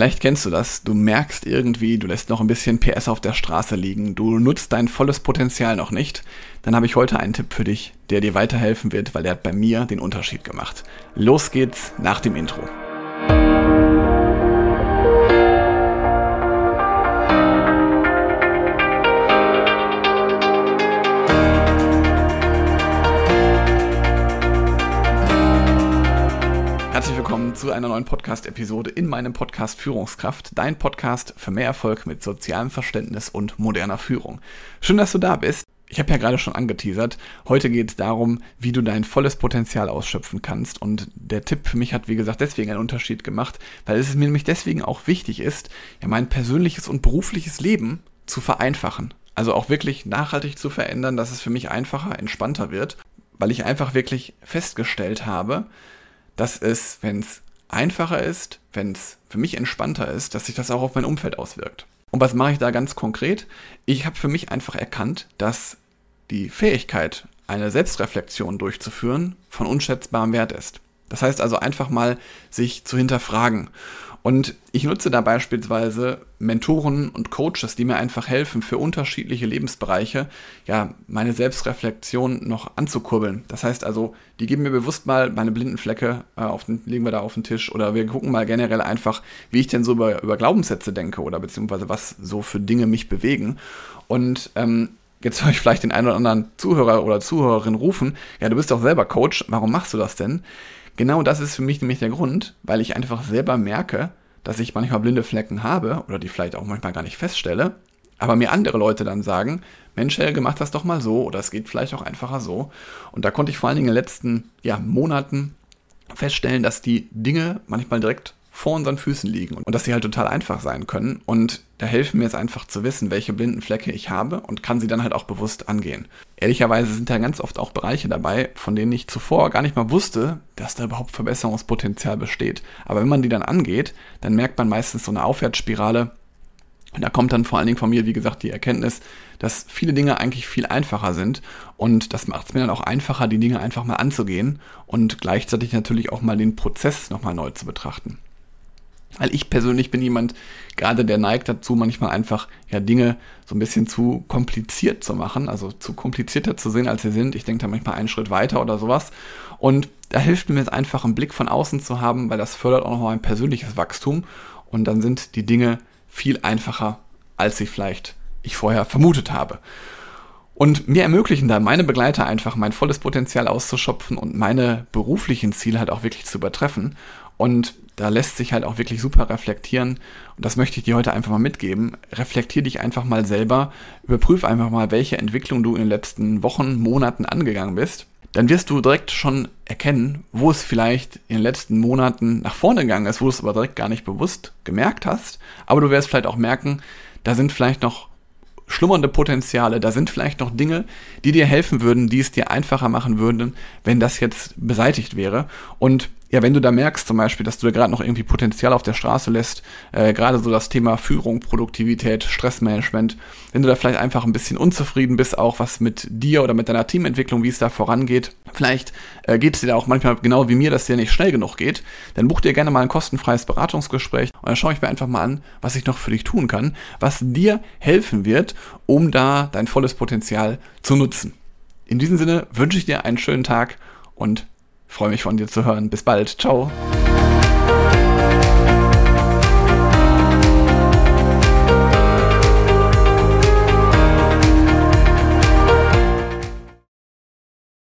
Vielleicht kennst du das. Du merkst irgendwie, du lässt noch ein bisschen PS auf der Straße liegen. Du nutzt dein volles Potenzial noch nicht. Dann habe ich heute einen Tipp für dich, der dir weiterhelfen wird, weil der hat bei mir den Unterschied gemacht. Los geht's nach dem Intro. Zu einer neuen Podcast-Episode in meinem Podcast Führungskraft, dein Podcast für mehr Erfolg mit sozialem Verständnis und moderner Führung. Schön, dass du da bist. Ich habe ja gerade schon angeteasert, heute geht es darum, wie du dein volles Potenzial ausschöpfen kannst. Und der Tipp für mich hat, wie gesagt, deswegen einen Unterschied gemacht, weil es mir nämlich deswegen auch wichtig ist, ja mein persönliches und berufliches Leben zu vereinfachen. Also auch wirklich nachhaltig zu verändern, dass es für mich einfacher, entspannter wird, weil ich einfach wirklich festgestellt habe, dass es, wenn es einfacher ist, wenn es für mich entspannter ist, dass sich das auch auf mein Umfeld auswirkt. Und was mache ich da ganz konkret? Ich habe für mich einfach erkannt, dass die Fähigkeit, eine Selbstreflexion durchzuführen, von unschätzbarem Wert ist. Das heißt also einfach mal sich zu hinterfragen und ich nutze da beispielsweise Mentoren und Coaches, die mir einfach helfen, für unterschiedliche Lebensbereiche, ja, meine Selbstreflexion noch anzukurbeln. Das heißt also, die geben mir bewusst mal meine blinden Flecke, äh, auf den, legen wir da auf den Tisch oder wir gucken mal generell einfach, wie ich denn so über, über Glaubenssätze denke oder beziehungsweise was so für Dinge mich bewegen. Und ähm, jetzt höre ich vielleicht den einen oder anderen Zuhörer oder Zuhörerin rufen, ja, du bist doch selber Coach, warum machst du das denn? Genau das ist für mich nämlich der Grund, weil ich einfach selber merke, dass ich manchmal blinde Flecken habe oder die vielleicht auch manchmal gar nicht feststelle, aber mir andere Leute dann sagen, Mensch, Helge, mach das doch mal so oder es geht vielleicht auch einfacher so. Und da konnte ich vor allen Dingen in den letzten ja, Monaten feststellen, dass die Dinge manchmal direkt vor unseren Füßen liegen und dass sie halt total einfach sein können. Und da helfen mir jetzt einfach zu wissen, welche blinden Flecke ich habe und kann sie dann halt auch bewusst angehen. Ehrlicherweise sind da ganz oft auch Bereiche dabei, von denen ich zuvor gar nicht mal wusste, dass da überhaupt Verbesserungspotenzial besteht. Aber wenn man die dann angeht, dann merkt man meistens so eine Aufwärtsspirale. Und da kommt dann vor allen Dingen von mir, wie gesagt, die Erkenntnis, dass viele Dinge eigentlich viel einfacher sind. Und das macht es mir dann auch einfacher, die Dinge einfach mal anzugehen und gleichzeitig natürlich auch mal den Prozess nochmal neu zu betrachten. Weil ich persönlich bin jemand, gerade der neigt dazu, manchmal einfach ja Dinge so ein bisschen zu kompliziert zu machen, also zu komplizierter zu sehen, als sie sind. Ich denke da manchmal einen Schritt weiter oder sowas. Und da hilft mir jetzt einfach einen Blick von außen zu haben, weil das fördert auch noch ein persönliches Wachstum. Und dann sind die Dinge viel einfacher, als ich vielleicht ich vorher vermutet habe. Und mir ermöglichen da meine Begleiter einfach mein volles Potenzial auszuschöpfen und meine beruflichen Ziele halt auch wirklich zu übertreffen. Und da lässt sich halt auch wirklich super reflektieren. Und das möchte ich dir heute einfach mal mitgeben. Reflektier dich einfach mal selber. Überprüf einfach mal, welche Entwicklung du in den letzten Wochen, Monaten angegangen bist. Dann wirst du direkt schon erkennen, wo es vielleicht in den letzten Monaten nach vorne gegangen ist, wo du es aber direkt gar nicht bewusst gemerkt hast. Aber du wirst vielleicht auch merken, da sind vielleicht noch schlummernde Potenziale, da sind vielleicht noch Dinge, die dir helfen würden, die es dir einfacher machen würden, wenn das jetzt beseitigt wäre. Und ja, wenn du da merkst zum Beispiel, dass du da gerade noch irgendwie Potenzial auf der Straße lässt, äh, gerade so das Thema Führung, Produktivität, Stressmanagement, wenn du da vielleicht einfach ein bisschen unzufrieden bist, auch was mit dir oder mit deiner Teamentwicklung, wie es da vorangeht, vielleicht äh, geht es dir auch manchmal genau wie mir, dass dir nicht schnell genug geht, dann buch dir gerne mal ein kostenfreies Beratungsgespräch und dann schaue ich mir einfach mal an, was ich noch für dich tun kann, was dir helfen wird, um da dein volles Potenzial zu nutzen. In diesem Sinne wünsche ich dir einen schönen Tag und freue mich von dir zu hören. Bis bald. Ciao.